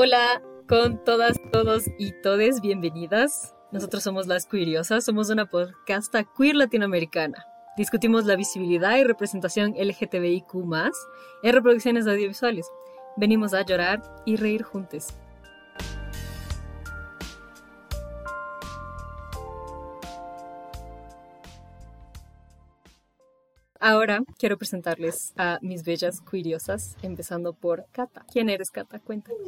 Hola con todas, todos y todes, bienvenidas. Nosotros somos Las Queeriosas, somos una podcasta queer latinoamericana. Discutimos la visibilidad y representación LGTBIQ en reproducciones audiovisuales. Venimos a llorar y reír juntos. Ahora quiero presentarles a mis bellas curiosas, empezando por Cata. ¿Quién eres, Cata? Cuéntame.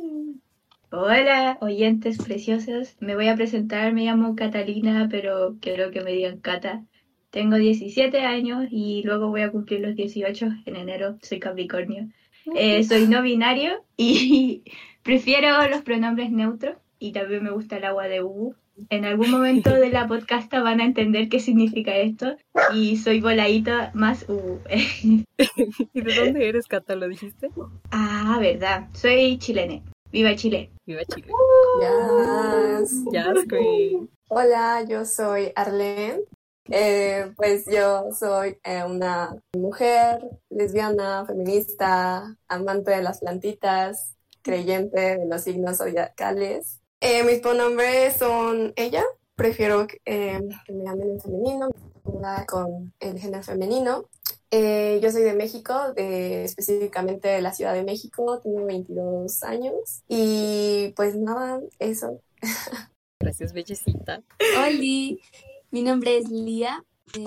Hola, oyentes preciosos. Me voy a presentar, me llamo Catalina, pero quiero que me digan Cata. Tengo 17 años y luego voy a cumplir los 18 en enero. Soy Capricornio. Eh, soy no binario y prefiero los pronombres neutros y también me gusta el agua de Ubu en algún momento de la podcast van a entender qué significa esto. Y soy voladita más U. ¿Y de dónde eres, Cata? ¿Lo dijiste? Ah, verdad. Soy chilene. ¡Viva Chile! ¡Viva Chile! Yes. Yes, queen. Hola, yo soy Arlene. Eh, pues yo soy eh, una mujer lesbiana, feminista, amante de las plantitas, creyente de los signos zodiacales eh, mis pronombres son ella. Prefiero eh, que me llamen en femenino, con el género femenino. Eh, yo soy de México, de, específicamente de la Ciudad de México, tengo 22 años y pues nada, eso. Gracias, bellecita. Hola, mi nombre es Lía.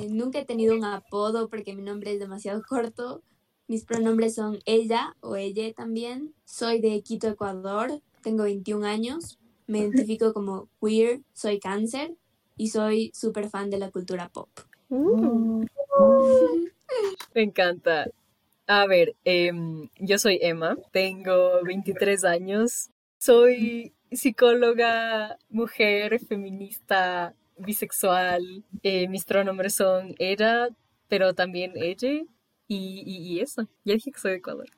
nunca he tenido un apodo porque mi nombre es demasiado corto. Mis pronombres son ella o ella también. Soy de Quito, Ecuador. Tengo 21 años. Me identifico como queer, soy cáncer y soy súper fan de la cultura pop. Uh. Me encanta. A ver, em, yo soy Emma, tengo 23 años, soy psicóloga, mujer, feminista, bisexual. Eh, mis pronombres son ella, pero también ella y, y, y eso. Ya dije que soy de Ecuador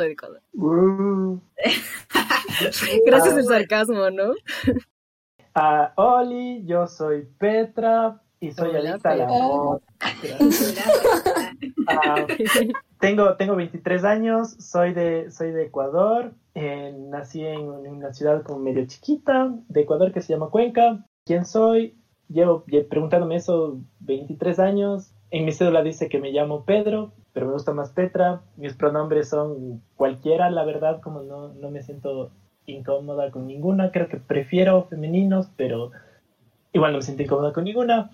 soy de Ecuador. Gracias al sarcasmo, ¿no? Uh, Oli, yo soy Petra y soy adicta al amor. tengo, tengo 23 años, soy de, soy de Ecuador, eh, nací en, una ciudad como medio chiquita de Ecuador que se llama Cuenca. ¿Quién soy? Llevo preguntándome eso 23 años. En mi cédula dice que me llamo Pedro, pero me gusta más Petra. Mis pronombres son cualquiera, la verdad, como no, no me siento incómoda con ninguna. Creo que prefiero femeninos, pero igual no me siento incómoda con ninguna.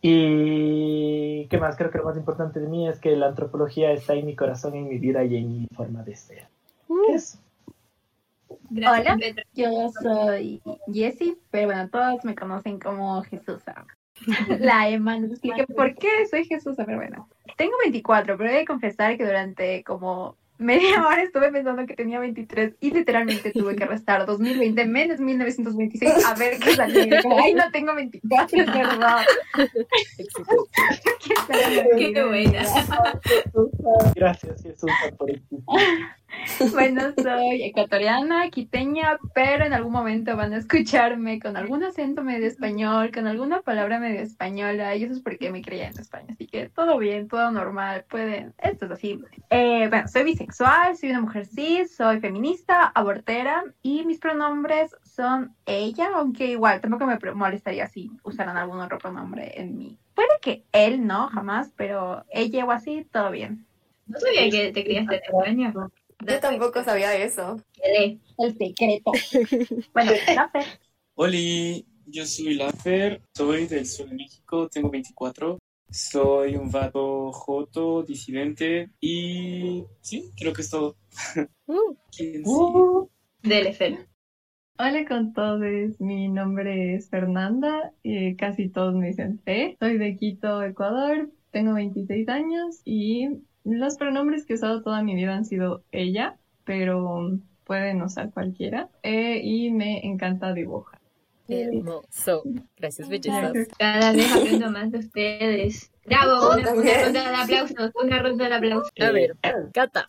Y qué más, creo que lo más importante de mí es que la antropología está en mi corazón, en mi vida y en mi forma de ser. Mm. Eso. Hola, yo soy Jessie, pero bueno, todos me conocen como Jesús. La Emma nos explique por qué soy Jesús, pero bueno. Tengo 24, pero he de confesar que durante como media hora estuve pensando que tenía 23 y literalmente tuve que restar 2020 menos 1926 a ver qué salía. Ay, no tengo 24, es verdad. qué buena. Gracias, Jesús, por existir. Bueno, soy ecuatoriana, quiteña, pero en algún momento van a escucharme con algún acento medio español, con alguna palabra medio española, y eso es porque me creía en España. Así que todo bien, todo normal, pueden. Esto es así. Eh, bueno, soy bisexual, soy una mujer cis, soy feminista, abortera, y mis pronombres son ella, aunque igual tampoco me molestaría si usaran algún otro pronombre en mí. Puede que él no, jamás, pero ella o así, todo bien. No sabía que te criaste en España. Yo tampoco sabía eso. El secreto. bueno, Lafer. Hola, yo soy Lafer, soy del sur de México, tengo 24. Soy un vato joto, disidente y sí, creo que es todo. Uh, uh, Hola con todos, mi nombre es Fernanda y casi todos me dicen Fe. Soy de Quito, Ecuador, tengo 26 años y los pronombres que he usado toda mi vida han sido ella, pero pueden usar cualquiera. Eh, y me encanta dibujar. Hermoso. Gracias, bellezas. Cada vez aprendo más de ustedes. Bravo, una, ronda de aplausos, una ronda de aplausos. A ver, Cata,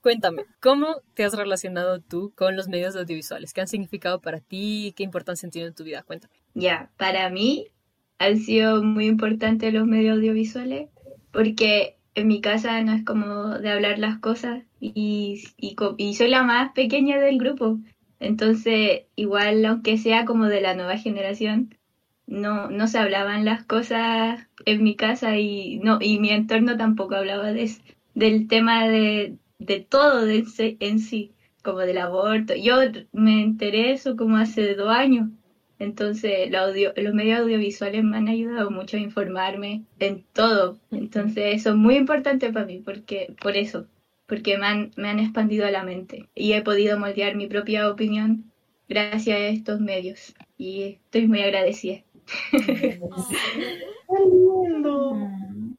cuéntame, ¿cómo te has relacionado tú con los medios audiovisuales? ¿Qué han significado para ti? ¿Qué importancia han tenido en tu vida? Cuéntame. Ya, para mí han sido muy importantes los medios audiovisuales porque en mi casa no es como de hablar las cosas y, y, soy la más pequeña del grupo. Entonces, igual, aunque sea como de la nueva generación, no, no se hablaban las cosas en mi casa y no y mi entorno tampoco hablaba de, del tema de, de todo de, en sí, como del aborto. Yo me enteré eso como hace dos años. Entonces, audio, los medios audiovisuales me han ayudado mucho a informarme en todo. Entonces, eso es muy importante para mí, porque por eso, porque me han, me han expandido la mente y he podido moldear mi propia opinión gracias a estos medios. Y estoy muy agradecida. ¡Qué lindo!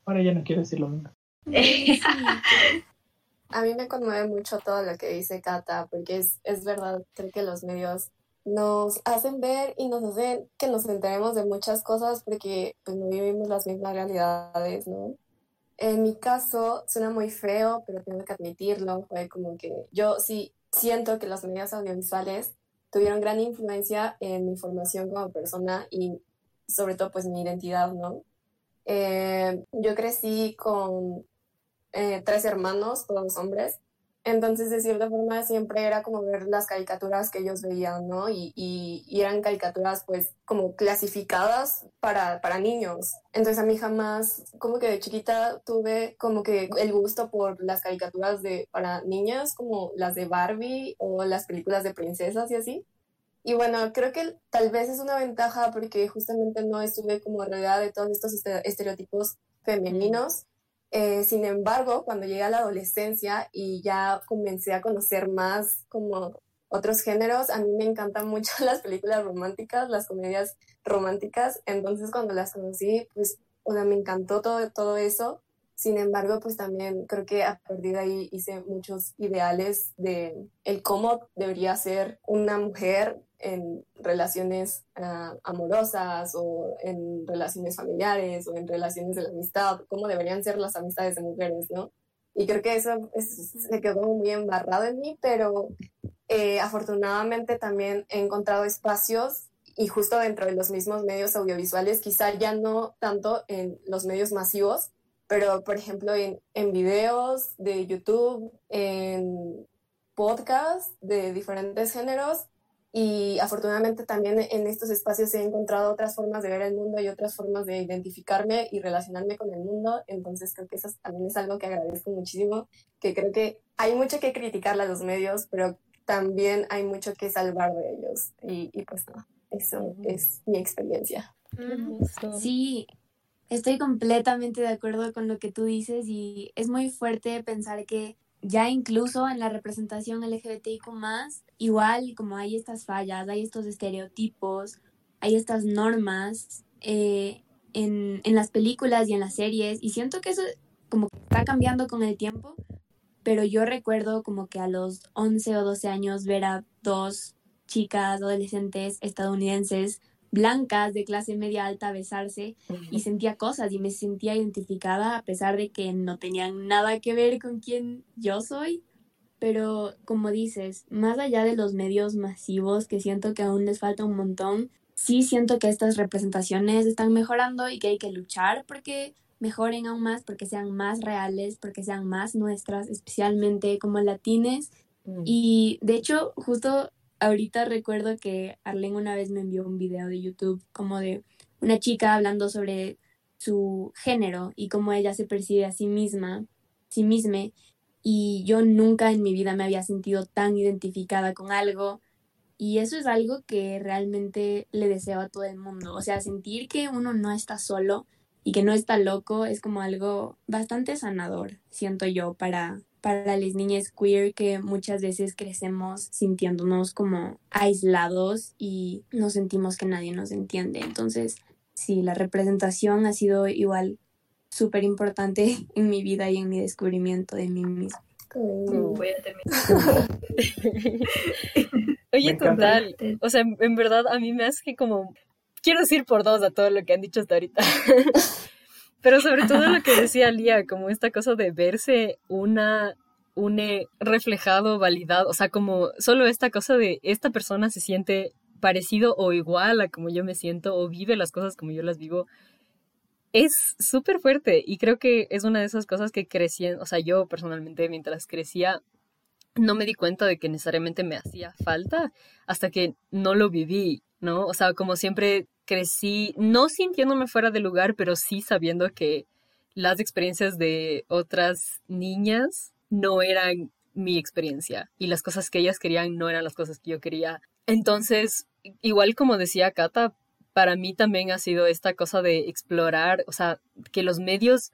Ahora ya no quiero decir lo mismo. A mí me conmueve mucho todo lo que dice Kata, porque es, es verdad, creo que los medios nos hacen ver y nos hacen que nos enteremos de muchas cosas porque pues no vivimos las mismas realidades, ¿no? En mi caso suena muy feo, pero tengo que admitirlo, fue como que yo sí siento que los medios audiovisuales tuvieron gran influencia en mi formación como persona y sobre todo pues mi identidad, ¿no? Eh, yo crecí con eh, tres hermanos, todos hombres, entonces de cierta forma siempre era como ver las caricaturas que ellos veían, ¿no? Y, y, eran caricaturas pues como clasificadas para, para niños. Entonces a mí jamás, como que de chiquita tuve como que el gusto por las caricaturas de, para niñas, como las de Barbie o las películas de princesas y así. Y bueno, creo que tal vez es una ventaja porque justamente no estuve como rodeada de todos estos estereotipos femeninos. Eh, sin embargo, cuando llegué a la adolescencia y ya comencé a conocer más como otros géneros, a mí me encantan mucho las películas románticas, las comedias románticas. Entonces, cuando las conocí, pues, sea, me encantó todo, todo eso. Sin embargo, pues también creo que a partir de ahí hice muchos ideales de el cómo debería ser una mujer en relaciones ah, amorosas o en relaciones familiares o en relaciones de la amistad, cómo deberían ser las amistades de mujeres, ¿no? Y creo que eso, se quedó muy embarrado en mí, pero eh, afortunadamente también he encontrado espacios y justo dentro de los mismos medios audiovisuales, quizá ya no tanto en los medios masivos, pero por ejemplo en, en videos de YouTube, en podcasts de diferentes géneros, y afortunadamente también en estos espacios he encontrado otras formas de ver el mundo y otras formas de identificarme y relacionarme con el mundo. Entonces creo que eso también es algo que agradezco muchísimo, que creo que hay mucho que criticarle a los medios, pero también hay mucho que salvar de ellos. Y, y pues no, eso es mi experiencia. Sí, estoy completamente de acuerdo con lo que tú dices y es muy fuerte pensar que ya incluso en la representación LGBTIQ igual como hay estas fallas, hay estos estereotipos, hay estas normas eh, en, en, las películas y en las series y siento que eso como que está cambiando con el tiempo, pero yo recuerdo como que a los 11 o 12 años ver a dos chicas adolescentes estadounidenses blancas de clase media alta besarse y sentía cosas y me sentía identificada a pesar de que no tenían nada que ver con quien yo soy. Pero como dices, más allá de los medios masivos que siento que aún les falta un montón, sí siento que estas representaciones están mejorando y que hay que luchar porque mejoren aún más, porque sean más reales, porque sean más nuestras, especialmente como latines. Mm. Y de hecho, justo ahorita recuerdo que Arlene una vez me envió un video de YouTube como de una chica hablando sobre su género y cómo ella se percibe a sí misma, sí misma, y yo nunca en mi vida me había sentido tan identificada con algo y eso es algo que realmente le deseo a todo el mundo, o sea, sentir que uno no está solo y que no está loco es como algo bastante sanador, siento yo, para para las niñas queer que muchas veces crecemos sintiéndonos como aislados y nos sentimos que nadie nos entiende. Entonces, sí, la representación ha sido igual súper importante en mi vida y en mi descubrimiento de mí misma. Voy a terminar. Oye, total, o sea, en verdad a mí me hace que como, quiero decir por dos a todo lo que han dicho hasta ahorita. Pero sobre todo lo que decía Lía, como esta cosa de verse una, une reflejado, validado, o sea, como solo esta cosa de esta persona se siente parecido o igual a como yo me siento o vive las cosas como yo las vivo, es súper fuerte y creo que es una de esas cosas que crecían, o sea, yo personalmente mientras crecía no me di cuenta de que necesariamente me hacía falta hasta que no lo viví, ¿no? O sea, como siempre crecí, no sintiéndome fuera de lugar, pero sí sabiendo que las experiencias de otras niñas no eran mi experiencia y las cosas que ellas querían no eran las cosas que yo quería. Entonces, igual como decía Kata, para mí también ha sido esta cosa de explorar, o sea, que los medios,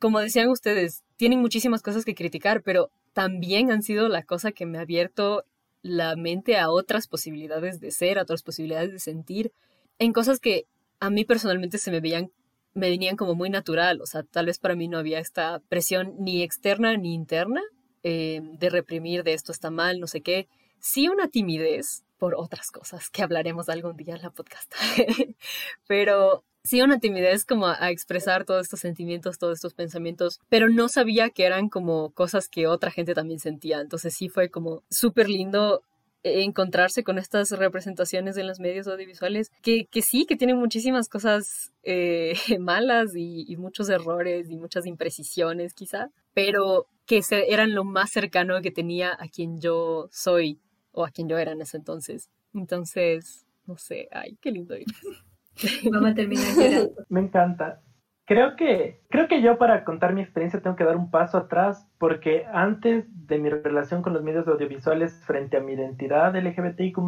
como decían ustedes, tienen muchísimas cosas que criticar, pero también han sido la cosa que me ha abierto la mente a otras posibilidades de ser, a otras posibilidades de sentir, en cosas que a mí personalmente se me veían, me venían como muy natural, o sea, tal vez para mí no había esta presión ni externa ni interna eh, de reprimir de esto está mal, no sé qué, sí una timidez por otras cosas que hablaremos algún día en la podcast, pero sí una timidez como a, expresar todos estos sentimientos, todos estos pensamientos, pero no sabía que eran como cosas que otra gente también sentía. Entonces sí fue como súper lindo encontrarse con estas representaciones en los medios audiovisuales que, que sí, que tienen muchísimas cosas eh, malas y, muchos errores y muchas imprecisiones quizá, pero que eran lo más cercano que tenía a quien yo soy o a quien yo era en ese entonces. Entonces, no sé, ay, qué lindo ir. Vamos a terminar llorando. Me encanta. Creo que, creo que yo para contar mi experiencia tengo que dar un paso atrás porque antes de mi relación con los medios audiovisuales frente a mi identidad LGBTIQ+,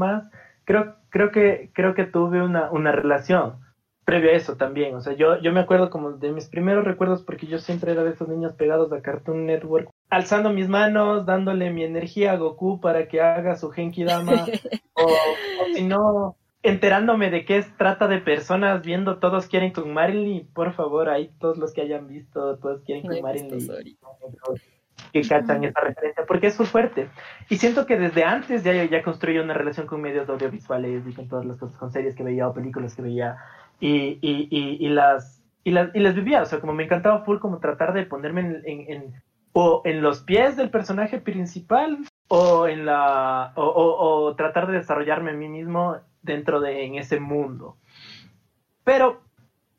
creo, creo, que, creo que tuve una, una relación previo a eso también. O sea, yo, yo me acuerdo como de mis primeros recuerdos porque yo siempre era de esos niños pegados a Cartoon Network, alzando mis manos, dándole mi energía a Goku para que haga su Genki Dama, o, o si no, enterándome de que es trata de personas viendo todos quieren con Marilyn, por favor, ahí todos los que hayan visto, todos quieren con Marilyn. Que cachan esa referencia, porque es muy fuerte. Y siento que desde antes ya, ya construí una relación con medios audiovisuales y con todas las cosas, con series que veía o películas que veía, y, y, y, y las, y, las, y las vivía. O sea, como me encantaba full como tratar de ponerme en, en, en o en los pies del personaje principal o en la o, o, o, tratar de desarrollarme a mí mismo dentro de en ese mundo. Pero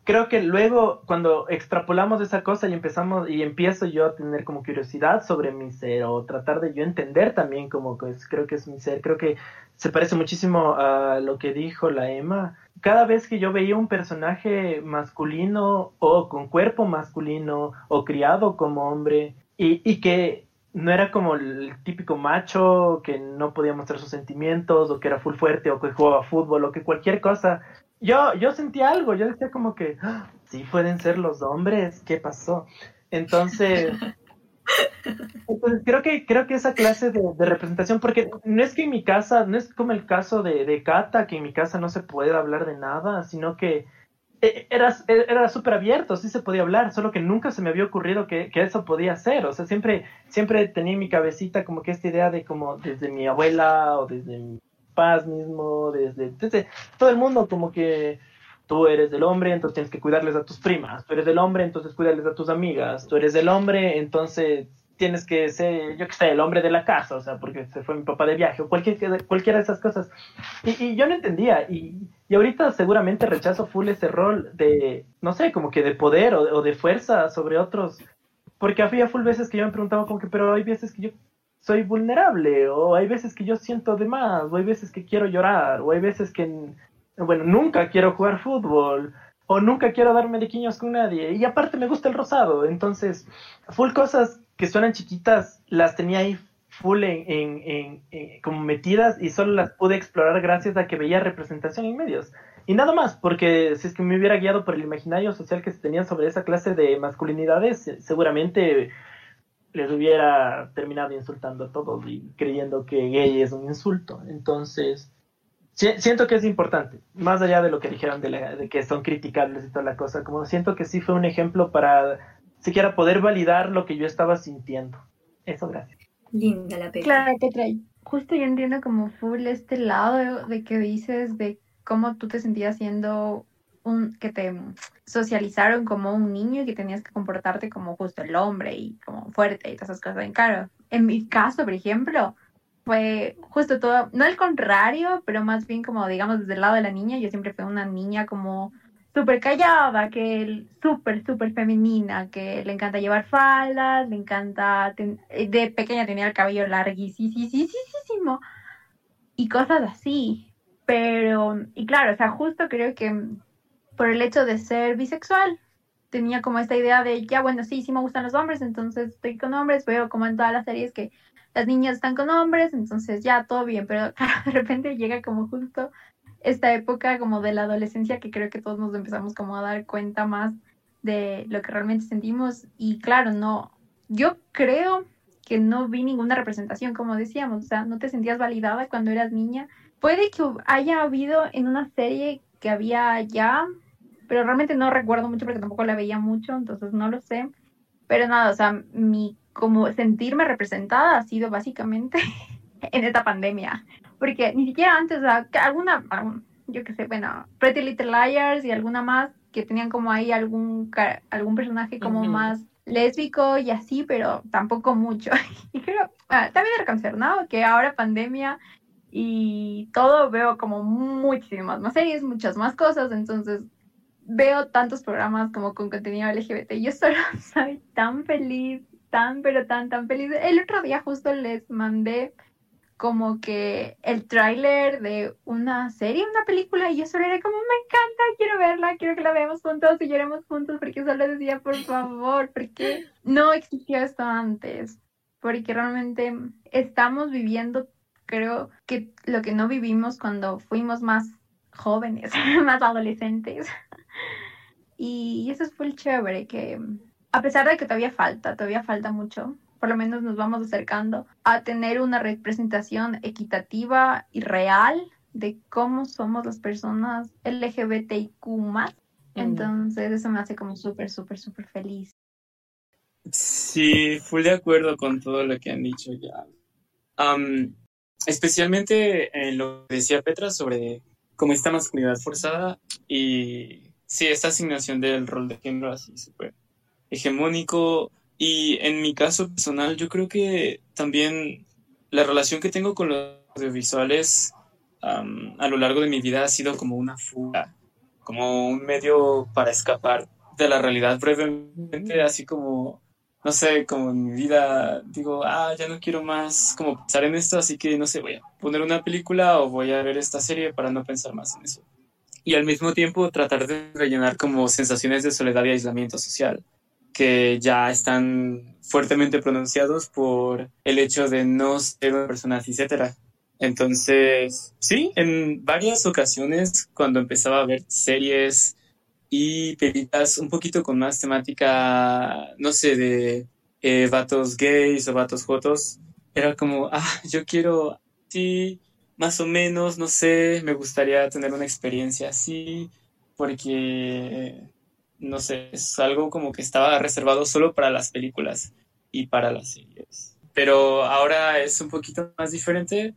creo que luego cuando extrapolamos esa cosa y empezamos y empiezo yo a tener como curiosidad sobre mi ser o tratar de yo entender también como pues, creo que es mi ser, creo que se parece muchísimo a lo que dijo la Emma. Cada vez que yo veía un personaje masculino o con cuerpo masculino o criado como hombre y, y que no era como el típico macho que no podía mostrar sus sentimientos o que era full fuerte o que jugaba fútbol o que cualquier cosa. Yo, yo sentía algo, yo decía como que, ¡Ah! sí pueden ser los hombres, ¿qué pasó? Entonces, entonces creo que, creo que esa clase de, de, representación, porque no es que en mi casa, no es como el caso de, de Kata, que en mi casa no se puede hablar de nada, sino que era, era súper abierto, sí se podía hablar, solo que nunca se me había ocurrido que, que, eso podía ser. O sea, siempre, siempre tenía en mi cabecita como que esta idea de como desde mi abuela o desde mi paz mismo, desde, desde todo el mundo como que tú eres del hombre, entonces tienes que cuidarles a tus primas, tú eres del hombre, entonces cuidarles a tus amigas, tú eres del hombre, entonces tienes que ser, yo que sé, el hombre de la casa, o sea, porque se fue mi papá de viaje, o cualquier, cualquiera de esas cosas. Y, y yo no entendía, y, y, ahorita seguramente rechazo full ese rol de, no sé, como que de poder o, o, de fuerza sobre otros, porque había full veces que yo me preguntaba como que, pero hay veces que yo soy vulnerable, o hay veces que yo siento de más, o hay veces que quiero llorar, o hay veces que, bueno, nunca quiero jugar fútbol, o nunca quiero darme de con nadie, y aparte me gusta el rosado, entonces, full cosas que suenan chiquitas, las tenía ahí full en, en, en, en, como metidas y solo las pude explorar gracias a que veía representación en medios. Y nada más, porque si es que me hubiera guiado por el imaginario social que se tenía sobre esa clase de masculinidades, seguramente les hubiera terminado insultando a todos y creyendo que gay es un insulto. Entonces, siento que es importante, más allá de lo que dijeron de, la, de que son criticables y toda la cosa, como siento que sí fue un ejemplo para siquiera poder validar lo que yo estaba sintiendo. Eso, gracias. Linda la película. Claro, trae. Justo yo entiendo como full este lado de que dices de cómo tú te sentías siendo un, que te socializaron como un niño y que tenías que comportarte como justo el hombre y como fuerte y todas esas cosas. En claro, en mi caso, por ejemplo, fue justo todo, no el contrario, pero más bien como digamos desde el lado de la niña, yo siempre fui una niña como súper callada, que súper, súper femenina, que le encanta llevar faldas, le encanta, eh, de pequeña tenía el cabello larguísimo y cosas así. Pero, y claro, o sea, justo creo que por el hecho de ser bisexual, tenía como esta idea de, ya bueno, sí, sí me gustan los hombres, entonces estoy con hombres, veo como en todas las series que las niñas están con hombres, entonces ya todo bien, pero de repente llega como justo esta época como de la adolescencia que creo que todos nos empezamos como a dar cuenta más de lo que realmente sentimos y claro, no, yo creo que no vi ninguna representación, como decíamos, o sea, no te sentías validada cuando eras niña. Puede que haya habido en una serie que había ya, pero realmente no recuerdo mucho porque tampoco la veía mucho, entonces no lo sé. Pero nada, o sea, mi como sentirme representada ha sido básicamente en esta pandemia, porque ni siquiera antes, o sea, que alguna, yo qué sé, bueno, Pretty Little Liars y alguna más que tenían como ahí algún algún personaje como Ujú. más lésbico y así, pero tampoco mucho. Y creo, ah, también reconocer, ¿no? Que ahora pandemia y todo veo como muchísimas más series, muchas más cosas, entonces veo tantos programas como con contenido LGBT. Yo solo soy tan feliz, tan, pero tan, tan feliz. El otro día justo les mandé como que el tráiler de una serie, una película, y yo solo era como, me encanta, quiero verla, quiero que la veamos juntos y lloremos juntos, porque solo decía, por favor, porque no existía esto antes, porque realmente estamos viviendo, creo que lo que no vivimos cuando fuimos más jóvenes, más adolescentes. Y eso fue el chévere, que a pesar de que todavía falta, todavía falta mucho, por lo menos nos vamos acercando a tener una representación equitativa y real de cómo somos las personas LGBTIQ más. Entonces eso me hace como súper, súper, súper feliz. Sí, full de acuerdo con todo lo que han dicho ya. Am, especialmente en lo que decía Petra sobre cómo esta masculinidad forzada y sí, esta asignación del rol de género así súper hegemónico. Y en mi caso personal, yo creo que también la relación que tengo con los audiovisuales am, a lo largo de mi vida ha sido como una fuga, como un medio para escapar de la realidad brevemente, así como no sé, como en mi vida digo, ah, ya no quiero más como pensar en esto, así que no sé, voy a poner una película o voy a ver esta serie para no pensar más en eso. Y al mismo tiempo tratar de rellenar como sensaciones de soledad y aislamiento social, que ya están fuertemente pronunciados por el hecho de no ser una persona hetera. Entonces, sí, en varias ocasiones cuando empezaba a ver series y películas un poquito con más temática, no sé, de eh, vatos gays o vatos jotos, era como, ah, yo quiero, sí, más o menos, no sé, me gustaría tener una experiencia así, porque, no sé, es algo como que estaba reservado solo para las películas y para las series. Pero ahora es un poquito más diferente.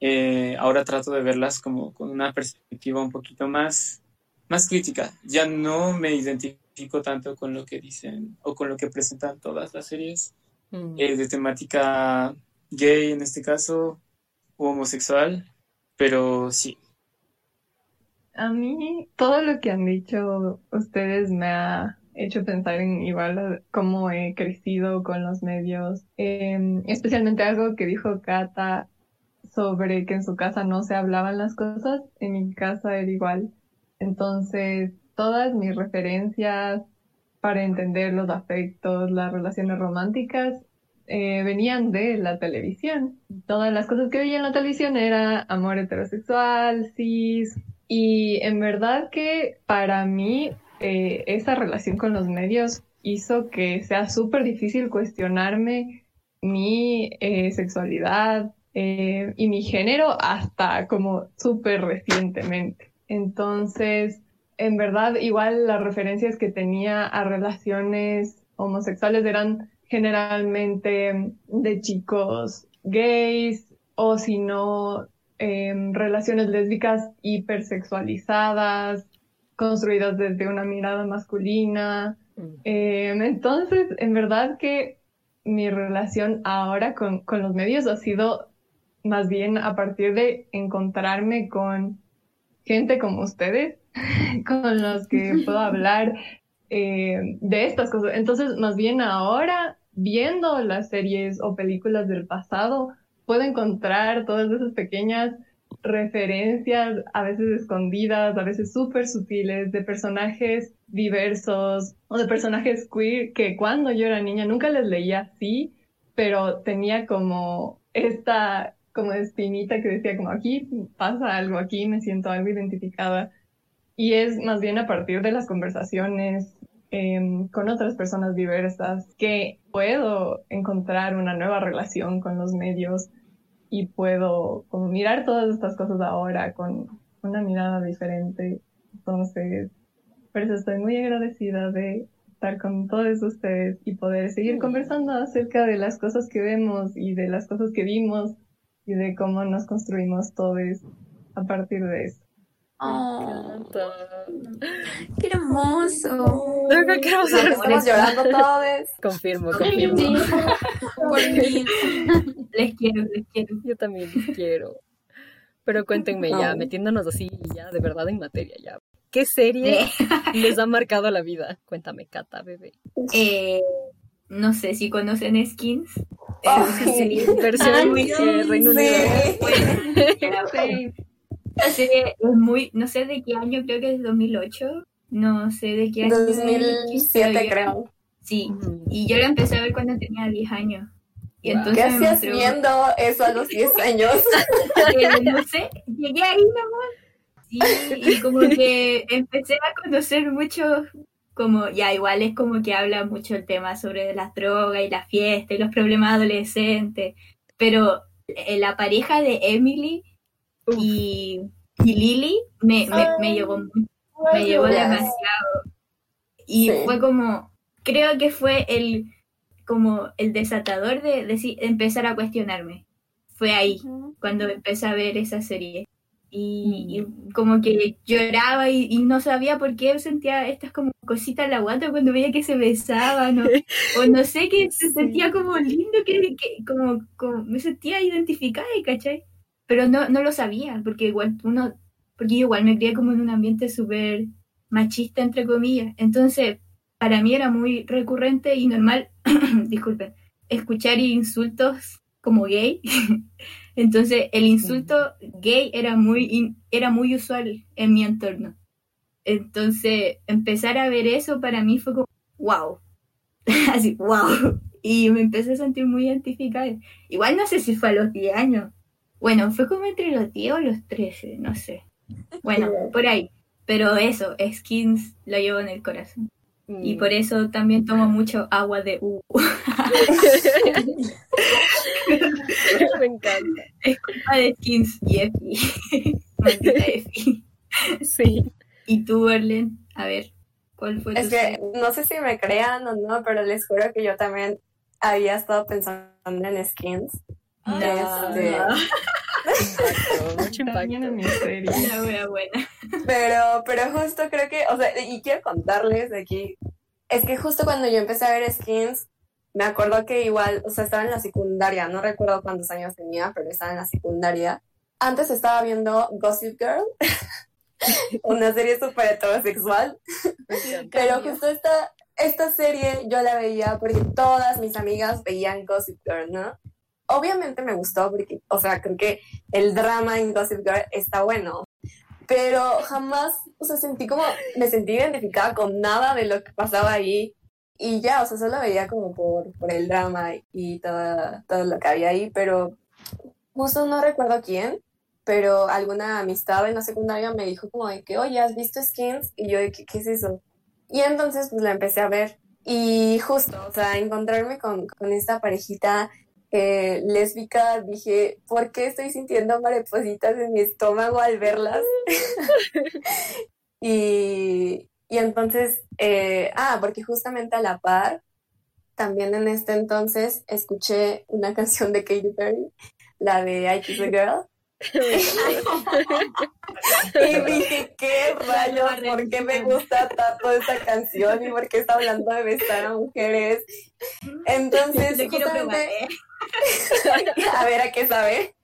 eh, ahora trato de verlas como con una perspectiva un poquito más más crítica. Ya no me identifico tanto con lo que dicen o con lo que presentan todas las series Mm. eh, de temática gay en este caso o homosexual, pero sí. A mí todo lo que han dicho ustedes me ha hecho pensar en igual cómo he crecido con los medios, Em, especialmente algo que dijo Kata sobre que en su casa no se hablaban las cosas, en mi casa era igual. Entonces, todas mis referencias para entender los afectos, las relaciones románticas, eh, venían de la televisión. Todas las cosas que veía en la televisión era amor heterosexual, cis, y en verdad que para mí eh, esa relación con los medios hizo que sea súper difícil cuestionarme mi eh, sexualidad eh, y mi género hasta como súper recientemente. Entonces, en verdad, igual las referencias que tenía a relaciones homosexuales eran generalmente de chicos gays o si no em, relaciones lésbicas hipersexualizadas, construidas desde una mirada masculina. Mm. Em, entonces, en verdad que mi relación ahora con, con los medios ha sido más bien a partir de encontrarme con gente como ustedes con los que puedo hablar eh, de estas cosas. Entonces, más bien ahora, viendo las series o películas del pasado, puedo encontrar todas esas pequeñas referencias, a veces escondidas, a veces súper sutiles, de personajes diversos o de personajes queer que cuando yo era niña nunca les leía así, pero tenía como esta como espinita que decía como aquí pasa algo, aquí me siento algo identificada. Y es más bien a partir de las conversaciones em, con otras personas diversas que puedo encontrar una nueva relación con los medios y puedo como mirar todas estas cosas ahora con una mirada diferente. Entonces, por eso estoy muy agradecida de estar con todos ustedes y poder seguir conversando acerca de las cosas que vemos y de las cosas que vimos y de cómo nos construimos todos a partir de eso. Oh, ¡Qué hermoso! Qué hermoso. Estamos llorando todos. Confirmo, confirmo. Sí, por mí. Les quiero, les quiero. Yo también les quiero. Pero cuéntenme ya, No. metiéndonos así ya de verdad en materia ya. ¿Qué serie les ha marcado la vida? Cuéntame, Cata, bebé. Eh, no sé si conocen Skins. Esa serie. Versión Ay, eh, Reino Unido. Sí. Serie es muy, no sé de qué año, creo que es 2008. No sé de qué año. 2007 creo. Sí, y yo la empecé a ver cuando tenía 10 años. Y entonces ¿Qué hacías mostró- viendo eso a los 10 años? Eh, no sé, llegué ahí nomás. Sí, y como que empecé a conocer mucho, como ya igual es como que habla mucho el tema sobre las drogas y la fiesta y los problemas adolescentes, pero eh, la pareja de Emily. Y, y Lily me, me, me llegó me llegó demasiado. Y Sí. fue como, creo que fue el como el desatador de, de empezar a cuestionarme. Fue ahí cuando empecé a ver esa serie. Y, y como que lloraba y, y no sabía por qué sentía estas como cositas en la guata cuando veía que se besaban o, o no sé, que se sentía como lindo, que, que como, como me sentía identificada, ¿cachai? Pero no, no lo sabía, porque igual uno, porque igual me crié como en un ambiente súper machista, entre comillas. Entonces, para mí era muy recurrente y normal, disculpen, escuchar insultos como gay. Entonces, el insulto gay era muy, era muy usual en mi entorno. Entonces, empezar a ver eso para mí fue como, wow. Así, wow. Y me empecé a sentir muy identificada. Igual no sé si fue a los 10 años. Bueno, fue como entre los 10 o los 13, no sé. Bueno, por ahí. Pero eso, Skins lo llevo en el corazón. Y Mm. por eso también tomo mucho agua de U. Me encanta. Es culpa de Skins y Efi. Maldita Efi. Sí. ¿Y tú, Berlen? A ver, ¿cuál fue tu Es que no sé si me crean o no, pero les juro que yo también había estado pensando en skins. No, Este, Impacto, mucho impacto. Una buena, buena. Pero, pero justo creo que, o sea, y quiero contarles de aquí, es que justo cuando yo empecé a ver skins, me acuerdo que igual, o sea, estaba en la secundaria, no recuerdo cuántos años tenía, pero estaba en la secundaria. Antes estaba viendo Gossip Girl, una serie súper heterosexual, pero justo esta, esta serie yo la veía porque todas mis amigas veían Gossip Girl, ¿no? Obviamente me gustó porque, o sea, creo que el drama en Gossip Girl está bueno, pero jamás, o sea, sentí como, me sentí identificada con nada de lo que pasaba ahí y ya, o sea, solo veía como por, por el drama y todo, todo lo que había ahí, pero justo no recuerdo quién, pero alguna amistad en la secundaria me dijo como de que, oye, ¿has visto Skins? Y yo de ¿qué es eso? Y entonces pues la empecé a ver y justo, o sea, encontrarme con, con esta parejita eh, lésbica, dije, ¿por qué estoy sintiendo maripositas en mi estómago al verlas? y, y entonces, eh, ah, porque justamente a la par, también en este entonces escuché una canción de Katy Perry, la de I Kiss a Girl. Y dije, ¿qué rayos? ¿Por qué me gusta tanto esta canción? ¿Y por qué está hablando de besar a mujeres? Entonces, quiero justamente, ¿eh? a ver a qué sabe.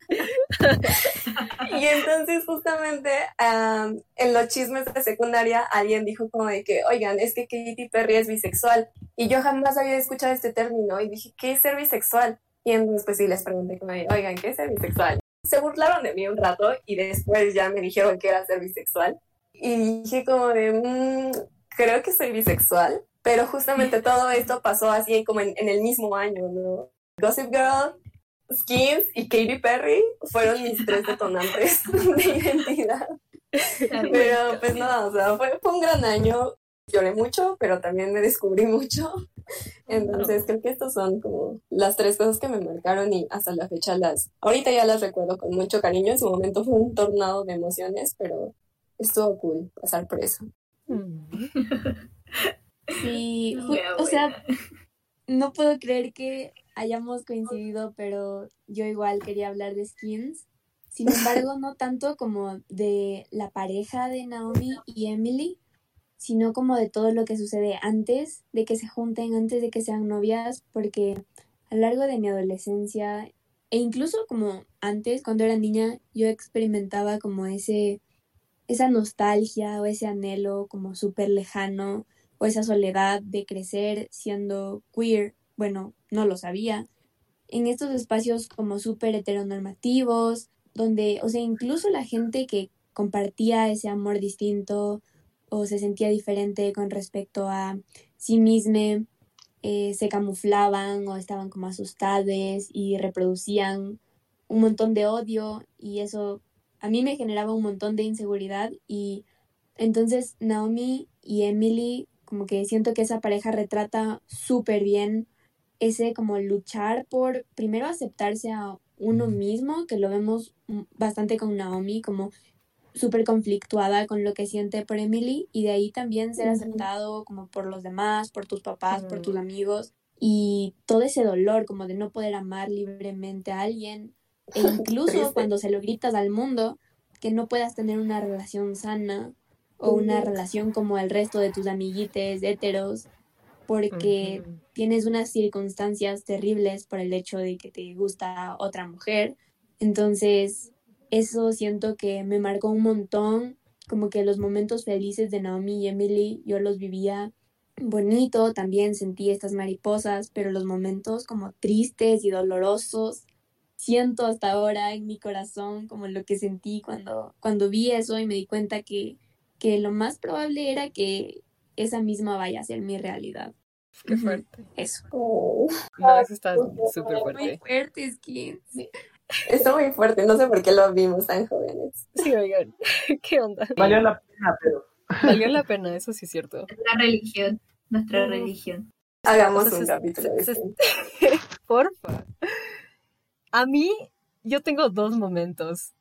y entonces justamente am, en los chismes de secundaria alguien dijo como de que, oigan, es que Katy Perry es bisexual. Y yo jamás había escuchado este término y dije, ¿qué es ser bisexual? Y entonces pues sí les pregunté como, de, oigan, ¿qué es ser bisexual? Se burlaron de mí un rato y después ya me dijeron que era ser bisexual. Y dije como de, "Mm, creo que soy bisexual. Pero justamente todo esto pasó así como en, en el mismo año, ¿no? Gossip Girl, Skins y Katy Perry fueron mis tres detonantes de identidad. Pero pues nada, o sea, fue, fue un gran año. Lloré mucho, pero también me descubrí mucho. Entonces creo que estas son como las tres cosas que me marcaron y hasta la fecha las... Ahorita ya las recuerdo con mucho cariño. En su momento fue un tornado de emociones, pero estuvo cool pasar por eso. Mm. Sí, o sea, no puedo creer que hayamos coincidido, pero yo igual quería hablar de skins. Sin embargo, no tanto como de la pareja de Naomi y Emily, sino como de todo lo que sucede antes de que se junten, antes de que sean novias, porque a lo largo de mi adolescencia e incluso como antes, cuando era niña, yo experimentaba como ese, esa nostalgia o ese anhelo como súper lejano o esa soledad de crecer siendo queer, bueno, no lo sabía, en estos espacios como súper heteronormativos, donde, o sea, incluso la gente que compartía ese amor distinto o se sentía diferente con respecto a sí misma, eh, se camuflaban o estaban como asustadas y reproducían un montón de odio y eso a mí me generaba un montón de inseguridad y entonces Naomi y Emily como que siento que esa pareja retrata súper bien ese como luchar por primero aceptarse a uno mismo, que lo vemos bastante con Naomi, como súper conflictuada con lo que siente por Emily, y de ahí también ser Ujú. aceptado como por los demás, por tus papás, por tus amigos, y todo ese dolor como de no poder amar libremente a alguien, e incluso cuando se lo gritas al mundo, que no puedas tener una relación sana o una relación como el resto de tus amiguites heteros, porque tienes unas circunstancias terribles por el hecho de que te gusta otra mujer. Entonces, eso siento que me marcó un montón, como que los momentos felices de Naomi y Emily, yo los vivía bonito, también sentí estas mariposas, pero los momentos como tristes y dolorosos, siento hasta ahora en mi corazón como lo que sentí cuando, cuando vi eso y me di cuenta que, que lo más probable era que esa misma vaya a ser mi realidad. Qué fuerte. Eso. Oh, No, eso está súper Muy fuerte. fuerte, Skins. Está muy fuerte, no sé por qué lo vimos tan jóvenes. Sí, oigan, ¿qué onda? Valió la pena, pero Valió la pena, eso sí es cierto. La religión, nuestra Mm. religión. Hagamos Entonces, un capítulo se-. Porfa. A mí, yo tengo dos momentos.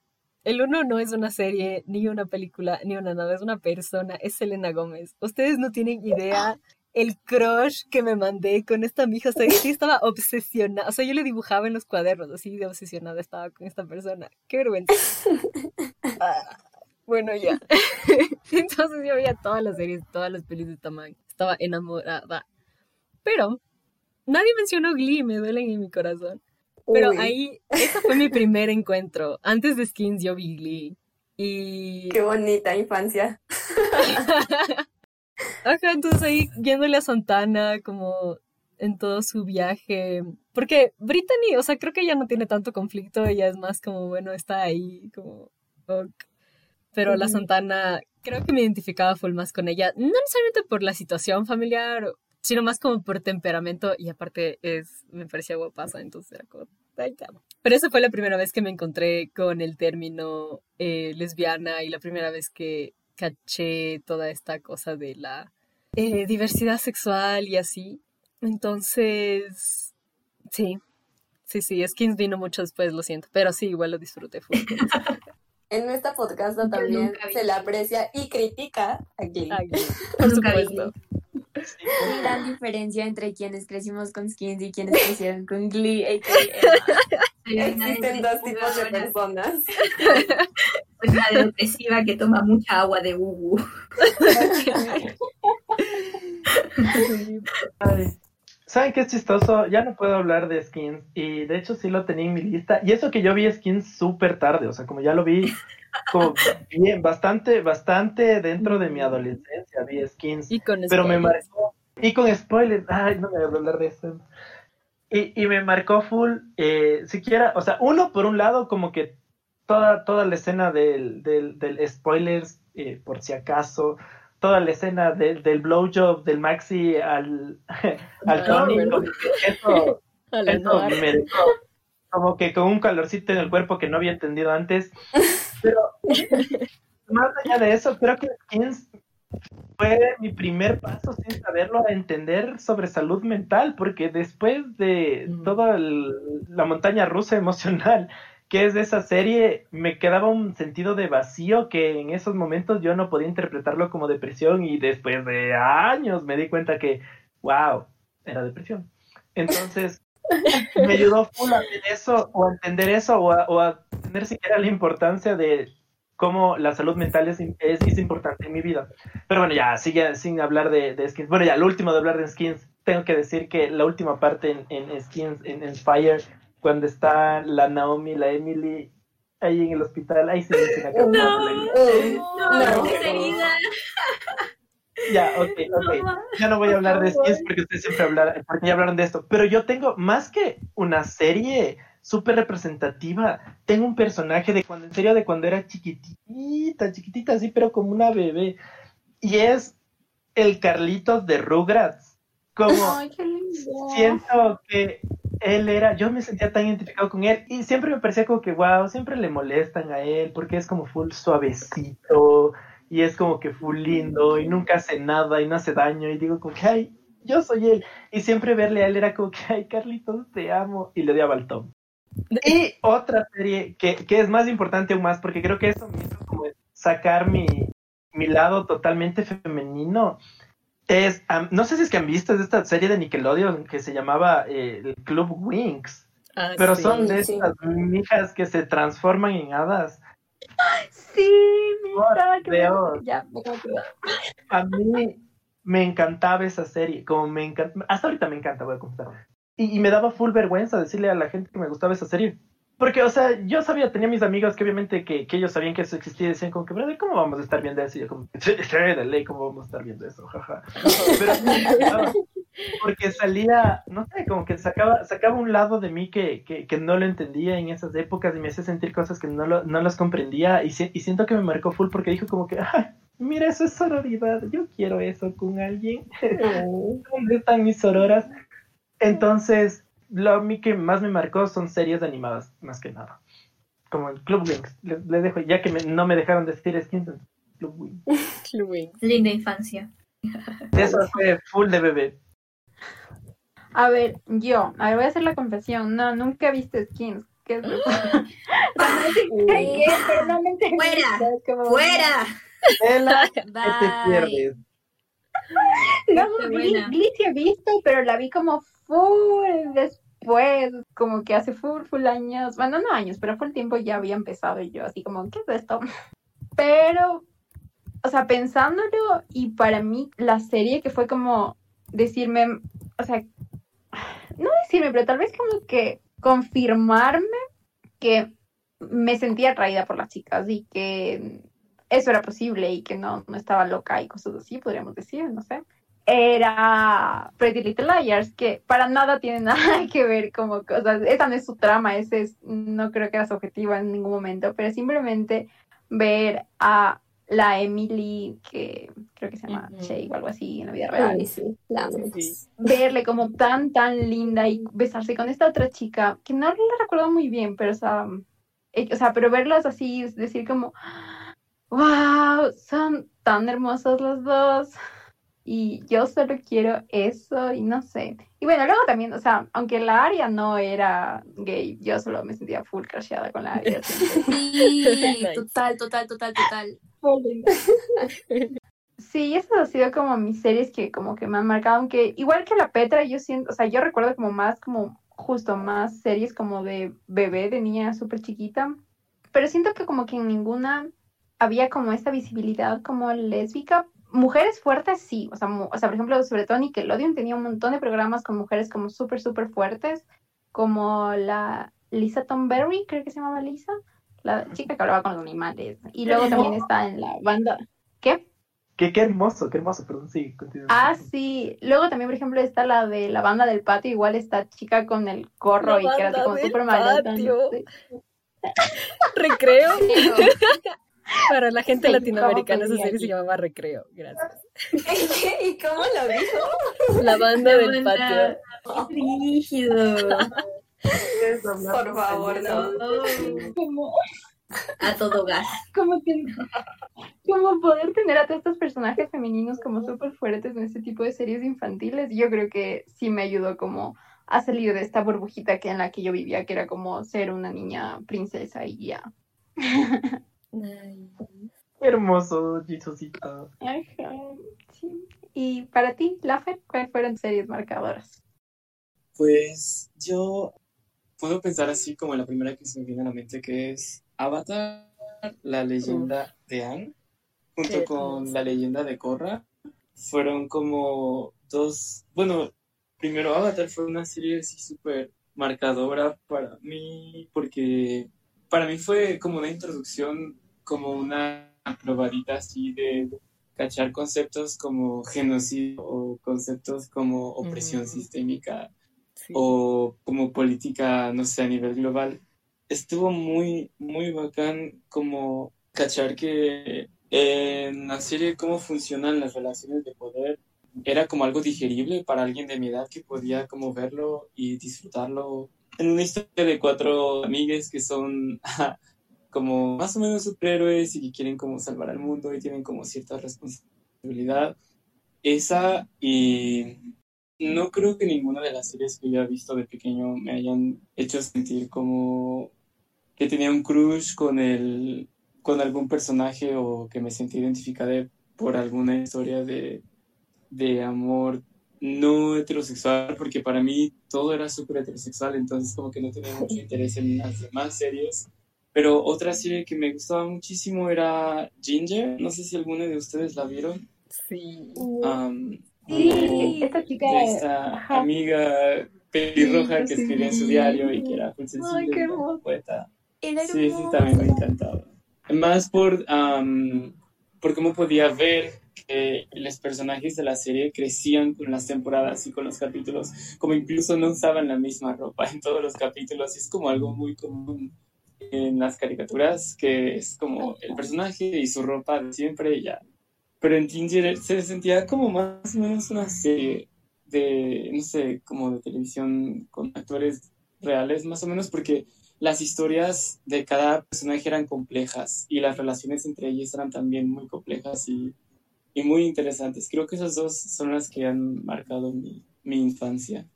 El uno no es una serie, ni una película, ni una nada, es una persona, es Selena Gómez. Ustedes no tienen idea el crush que me mandé con esta mija. O sea, sí estaba obsesionada. O sea, yo le dibujaba en los cuadernos, así de obsesionada estaba con esta persona. Qué vergüenza. Ah, bueno, ya. Entonces yo veía todas las series, todas las pelis de Tamán. Estaba enamorada. Pero nadie mencionó Glee, me duelen en mi corazón. Pero Uy, ahí, ese fue mi primer encuentro. Antes de Skins yo vi Glee. Y... Qué bonita infancia. Ajá, entonces ahí viéndole a Santana como en todo su viaje. Porque Brittany, o sea, creo que ella no tiene tanto conflicto, ella es más como, bueno, está ahí, como... ok. Pero la. Santana, creo que me identificaba full más con ella, no necesariamente por la situación familiar, sino más como por temperamento y aparte es, me parecía guapaza, entonces era como, ay, te amo. Pero esa fue la primera vez que me encontré con el término eh, lesbiana y la primera vez que caché toda esta cosa de la eh, diversidad sexual y así. Entonces, sí, sí, sí, Skins vino mucho después, lo siento, pero sí, igual lo disfruté full. En esta podcast también se le aprecia y critica a Glee. Por supuesto. Hay gran diferencia entre quienes crecimos con Skins y quienes crecieron con Glee, Existen dos tipos de personas. Soy una depresiva que toma mucha agua de Ubu. ¿Saben qué es chistoso? Ya no puedo hablar de skins y de hecho sí lo tenía en mi lista. Y eso que yo vi skins súper tarde, o sea, como ya lo vi como bien, bastante, bastante dentro de mi adolescencia vi skins. Y con pero me marcó. Y con spoilers, ay, no me voy a hablar de eso. Y, y me marcó full, eh, siquiera, o sea, uno por un lado, como que toda, toda la escena del, del, del spoilers, eh, por si acaso, toda la escena del, del blowjob del Maxi al, al que eso, eso me dejó como que con un calorcito en el cuerpo que no había entendido antes. Pero más allá de eso, creo que fue mi primer paso sin saberlo a entender sobre salud mental, porque después de Mm. toda el- la montaña rusa emocional que es de esa serie, me quedaba un sentido de vacío que en esos momentos yo no podía interpretarlo como depresión y después de años me di cuenta que, wow, era depresión. Entonces, me ayudó full a ver eso o a entender eso o a, o a entender siquiera la importancia de cómo la salud mental es, es, es importante en mi vida. Pero bueno, ya, sigue sin hablar de, de skins. Bueno, ya, lo último de hablar de skins, tengo que decir que la última parte en, en skins, en, en Fire, cuando está la Naomi, la Emily ahí en el hospital, ahí se hizo una canción. No, querida. Ya, ok, ok. Ya no voy a hablar de skins porque ustedes siempre hablaron, porque ya hablaron de esto. Pero yo tengo, más que una serie súper representativa, tengo un personaje de cuando, en serio, de cuando era chiquitita, chiquitita, así, pero como una bebé. Y es el Carlitos de Rugrats. Como Ay, qué lindo. siento que él era, yo me sentía tan identificado con él y siempre me parecía como que, wow, siempre le molestan a él porque es como full suavecito y es como que full lindo y nunca hace nada y no hace daño y digo como que, ay, yo soy él. Y siempre verle a él era como que, ay, Carlitos, te amo y le odiaba al Tom. Y otra serie que, que es más importante aún más porque creo que eso me hizo como sacar mi, mi lado totalmente femenino es, um, no sé si es que han visto es esta serie de Nickelodeon que se llamaba eh, el Club Wings, Ah, pero sí. son de sí. estas mijas que se transforman en hadas. Sí, estaba que me-. Ya, me. A mí me encantaba esa serie, como me encanta, hasta ahorita me encanta, voy a confesar. Y, y me daba full vergüenza decirle a la gente que me gustaba esa serie. Porque, o sea, yo sabía, tenía mis amigos que obviamente que, que ellos sabían que eso existía y decían como que, brother, ¿cómo vamos a estar viendo eso? Y yo como, de ley, ¿cómo vamos a estar viendo eso? Jaja. Pero no, porque salía, no sé, como que sacaba, sacaba un lado de mí que, que, que no lo entendía en esas épocas y me hacía sentir cosas que no, lo, no las comprendía y, si- y siento que me marcó full porque dijo como que, "Ay, mira, eso es sororidad, yo quiero eso con alguien. ¿Dónde están mis sororas? Entonces, lo a mí que más me marcó son series animadas, más que nada. Como el Club Wings. Les, les dejo, ya que me- no me dejaron decir skins, Club Wings. Club Wings. Linda infancia. Eso fue full de bebé. A ver, yo, a ver, voy a hacer la confesión. No, nunca he visto skins. ¿Qué es eso? O sea, no sé qué es, pero no me entendí. ¡Fuera! ¡Fuera! Que te pierdes. No, sí he visto, pero la vi como full después, como que hace full, full años, bueno, no años, pero full tiempo ya había empezado y yo así como, ¿qué es esto? Pero, o sea, pensándolo, y para mí la serie que fue como decirme, o sea, no decirme, pero tal vez como que confirmarme que me sentía atraída por las chicas y que eso era posible y que no, no estaba loca y cosas así, podríamos decir, no sé. Era Pretty Little Liars, que para nada tiene nada que ver como cosas, esa no es su trama, ese es, no creo que era su objetivo en ningún momento, pero simplemente ver a la Emily, que creo que se llama Ujú. Shay o algo así en la vida real, Ay, sí, la. Sí. verle como tan, tan linda y besarse con esta otra chica, que no la recuerdo muy bien, pero o sea, eh, o sea, pero verlos así, es decir como, wow, son tan hermosos los dos. Y yo solo quiero eso y no sé. Y bueno, luego también, o sea, aunque la Aria no era gay, yo solo me sentía full crasheada con la Aria. Sí, total, total, total, total. Sí, esas han sido como mis series que como que me han marcado, aunque igual que la Petra, yo siento, o sea, yo recuerdo como más, como justo más series como de bebé, de niña súper chiquita, pero siento que como que en ninguna había como esta visibilidad como lésbica, mujeres fuertes sí, o sea, o sea, por ejemplo, sobre todo Nickelodeon tenía un montón de programas con mujeres como súper, súper fuertes, como la Lisa Tomberry, creo que se llamaba Lisa, la chica que hablaba con los animales. Y luego también está en la banda, ¿qué? Qué, qué hermoso, qué hermoso, perdón, sí, continúa. Ah, sí. Luego también, por ejemplo, está la de la banda del patio, igual esta chica con el gorro La y que era como súper patio. no. Recreo. Para la gente Sí, latinoamericana esa ¿cómo serie se llamaba Recreo. Gracias. ¿Y cómo lo dijo? La banda del banda. patio. ¡Qué rígido! Por favor, no. como, A todo gas. como, que- como poder tener a todos estos personajes femeninos como súper fuertes en este tipo de series infantiles, yo creo que sí me ayudó como a salir de esta burbujita que en la que yo vivía, que era como ser una niña princesa y ya. Hermoso, Jesusito. Ajá, sí. Y para ti, Lafer, ¿cuáles fueron tus series marcadoras? Pues yo puedo pensar así como la primera que se me viene a la mente, que es Avatar, la leyenda de Aang, junto Qué con hermoso. la leyenda de Korra. Fueron como dos, bueno, primero Avatar fue una serie así súper marcadora para mí, porque para mí fue como una introducción, como una probadita así de cachar conceptos como genocidio o conceptos como opresión Mm. sistémica Sí. o como política, no sé, a nivel global. Estuvo muy, muy bacán como cachar que en la serie cómo funcionan las relaciones de poder era como algo digerible para alguien de mi edad que podía como verlo y disfrutarlo en una historia de cuatro amigues que son como más o menos superhéroes y que quieren como salvar al mundo y tienen como cierta responsabilidad. Esa y no creo que ninguna de las series que yo he visto de pequeño me hayan hecho sentir como que tenía un crush con el, con algún personaje o que me sentí identificada por alguna historia de, de amor no heterosexual, porque para mí todo era súper heterosexual, entonces como que no tenía mucho interés en las demás series. Pero otra serie que me gustaba muchísimo era Ginger, no sé si alguna de ustedes la vieron. Sí. Am, Sí, esta chica, de esta ajá. amiga pelirroja que Sí, escribía en su sí. diario y que era full sensible, Ay, qué poeta. Era Sí, sí, también me encantaba. Más por, am, por cómo podía ver que los personajes de la serie crecían con las temporadas y con los capítulos, como incluso no usaban la misma ropa en todos los capítulos. Es como algo muy común en las caricaturas, que es como el personaje y su ropa siempre y ya. Pero en Ginger se sentía como más o menos una serie de, no sé, como de televisión con actores reales, más o menos, porque las historias de cada personaje eran complejas y las relaciones entre ellos eran también muy complejas y, y muy interesantes. Creo que esas dos son las que han marcado mi, mi infancia.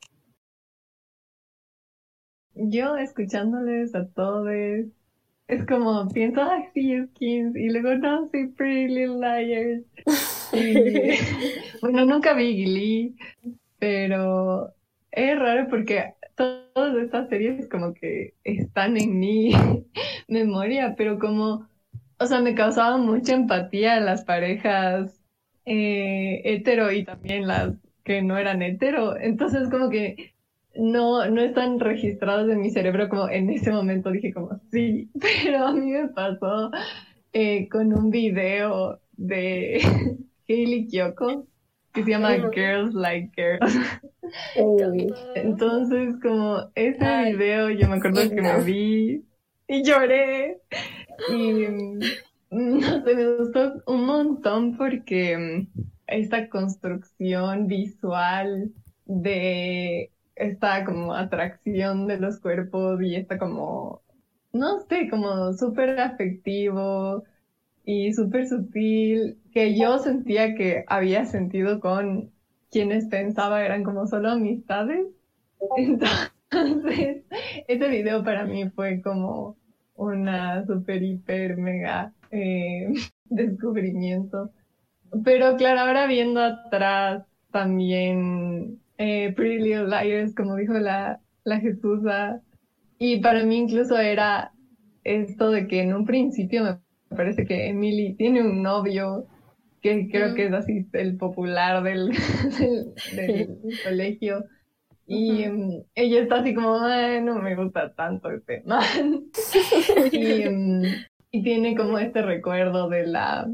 Yo escuchándoles a todos, es como pienso, ah, sí, skins, y luego no, sí, Pretty Little Liars. Y, bueno, nunca vi Glee, pero es raro porque todas estas series como que están en mi memoria, pero como, o sea, me causaban mucha empatía las parejas eh, hetero y también las que no eran hetero, entonces como que no, no están registrados en mi cerebro como en ese momento dije como sí, pero a mí me pasó eh, con un video de Hailey Kiyoko que se llama. Girls Like Girls. Entonces como ese Ay, video yo me acuerdo que me vi y lloré. Y no sé, me gustó un montón porque mm, esta construcción visual de esta como atracción de los cuerpos y esta como, no sé, como súper afectivo y súper sutil, que yo sentía que había sentido con quienes pensaba eran como solo amistades. Entonces, ese video para mí fue como una super, hiper, mega eh, descubrimiento. Pero claro, ahora viendo atrás también eh, Pretty Little Liars, como dijo la, la Jesusa, y para mí incluso era esto de que en un principio me parece que Emily tiene un novio que creo Mm. que es así el popular del, del, del colegio. Y mm, ella está así como, "Ay, no me gusta tanto este man. y, mm, y tiene como este recuerdo de la,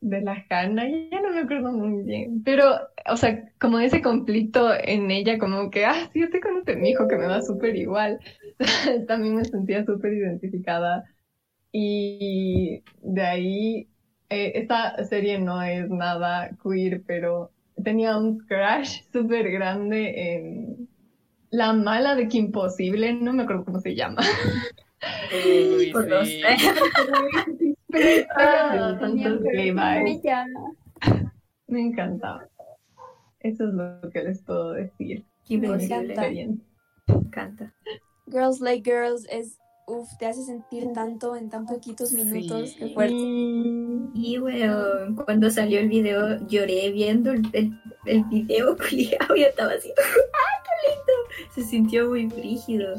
de la Hannah, y ya no me acuerdo muy bien. Pero, o sea, como ese conflicto en ella, como que, ah, sí, yo estoy con este mijo que me va súper igual. También me sentía súper identificada. Y de ahí, eh, esta serie no es nada queer, pero tenía un crush súper grande en la mala de Kim Possible, no me acuerdo cómo se llama. Uy. Pero Ah, que. Me encantaba. Eso es lo que les puedo decir. Imposible. Me encanta. Girls Like Girls es, uff, te hace sentir tanto en tan poquitos minutos. Sí. Qué fuerte. Y- bueno, cuando salió el video lloré viendo el, el, el video culiao y estaba así, ¡ay, qué lindo! Se sintió muy frígido.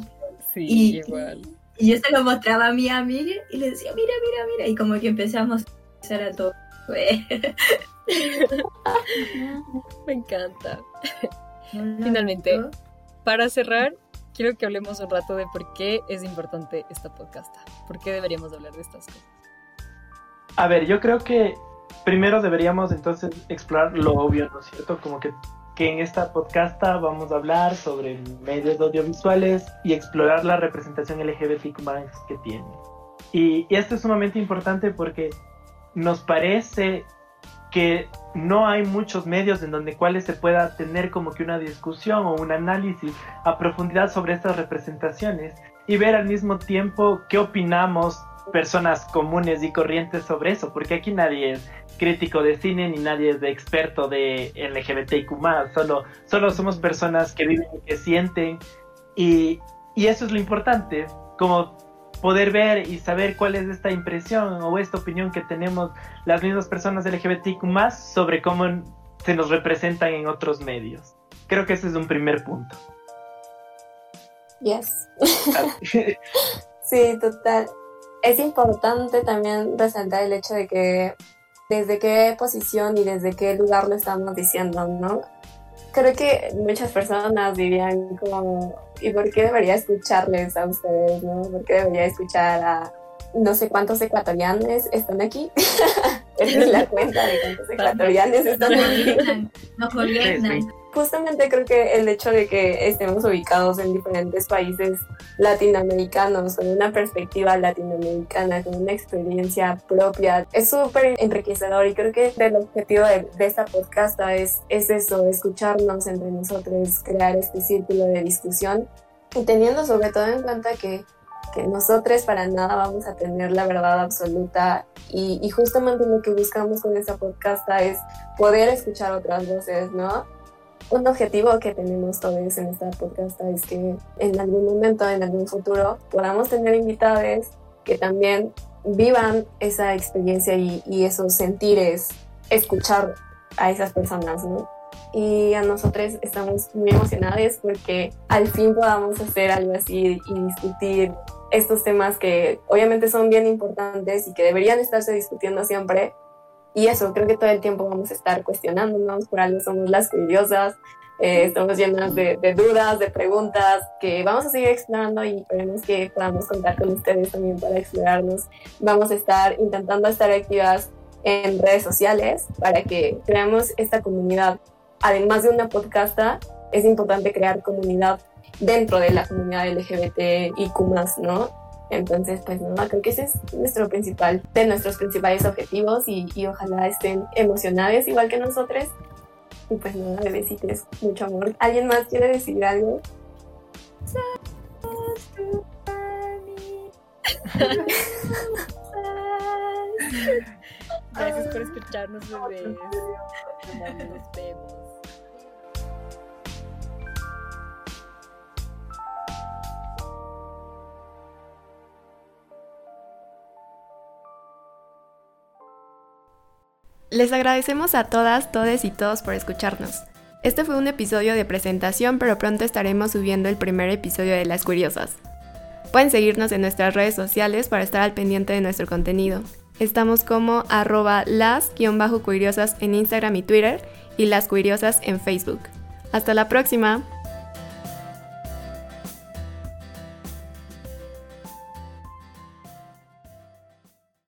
Sí, Y- igual. Y yo se lo mostraba a mi amiga y le decía, mira, mira, mira. Y como que empezamos a hacer a todo. Me encanta. Finalmente. Para cerrar, quiero que hablemos un rato de por qué es importante esta podcasta. ¿Por qué deberíamos hablar de estas cosas? A ver, yo creo que primero deberíamos entonces explorar lo obvio, ¿no es cierto? Como que, que en esta podcasta vamos a hablar sobre medios audiovisuales y explorar la representación LGBTQ que tiene. Y, y esto es sumamente importante porque nos parece que no hay muchos medios en donde cuales se pueda tener como que una discusión o un análisis a profundidad sobre estas representaciones y ver al mismo tiempo qué opinamos personas comunes y corrientes sobre eso, porque aquí nadie es crítico de cine ni nadie es de experto de LGBTIQ+, solo, solo somos personas que viven y que sienten y, y eso es lo importante, como poder ver y saber cuál es esta impresión o esta opinión que tenemos las mismas personas LGBTIQ+, sobre cómo se nos representan en otros medios. Creo que ese es un primer punto. Yes. Sí, total. Es importante también resaltar el hecho de que desde qué posición y desde qué lugar lo estamos diciendo, ¿no? Creo que muchas personas dirían como, ¿y por qué debería escucharles a ustedes, no? ¿Por qué debería escuchar a no sé cuántos ecuatorianos están aquí? Esa es la cuenta de cuántos ecuatorianos están Nos aquí. gobiernan, nos gobiernan. Justamente creo que el hecho de que estemos ubicados en diferentes países latinoamericanos, con una perspectiva latinoamericana, con una experiencia propia, es súper enriquecedor. Y creo que el objetivo de, esta podcast es, es eso, escucharnos entre nosotros, crear este círculo de discusión. Y teniendo sobre todo en cuenta que que nosotros para nada vamos a tener la verdad absoluta. Y, y justamente lo que buscamos con esta podcast es poder escuchar otras voces, ¿no? Un objetivo que tenemos todos en esta podcast es que en algún momento, en algún futuro, podamos tener invitados que también vivan esa experiencia y, esos sentires, escuchar a esas personas, ¿no? Y a nosotros estamos muy emocionados porque al fin podamos hacer algo así y discutir estos temas que obviamente son bien importantes y que deberían estarse discutiendo siempre, y eso, creo que todo el tiempo vamos a estar cuestionándonos, por algo somos las curiosas, eh, estamos llenas de, de, dudas, de preguntas, que vamos a seguir explorando y esperemos que podamos contar con ustedes también para explorarnos. Vamos a estar intentando estar activas en redes sociales para que creamos esta comunidad. Además de una podcasta, es importante crear comunidad dentro de la comunidad LGBTIQ+, ¿no? Entonces, pues nada, creo que ese es nuestro principal, de nuestros principales objetivos y, y ojalá estén emocionados igual que nosotros. Y pues nada, bebecitos, mucho amor. ¿Alguien más quiere decir algo? Gracias por escucharnos, bebés. Nos vemos. Les agradecemos a todas, todes y todos por escucharnos. Este fue un episodio de presentación, pero pronto estaremos subiendo el primer episodio de Las Curiosas. Pueden seguirnos en nuestras redes sociales para estar al pendiente de nuestro contenido. Estamos como arroba las-curiosas en Instagram y Twitter y las curiosas en Facebook. Hasta la próxima.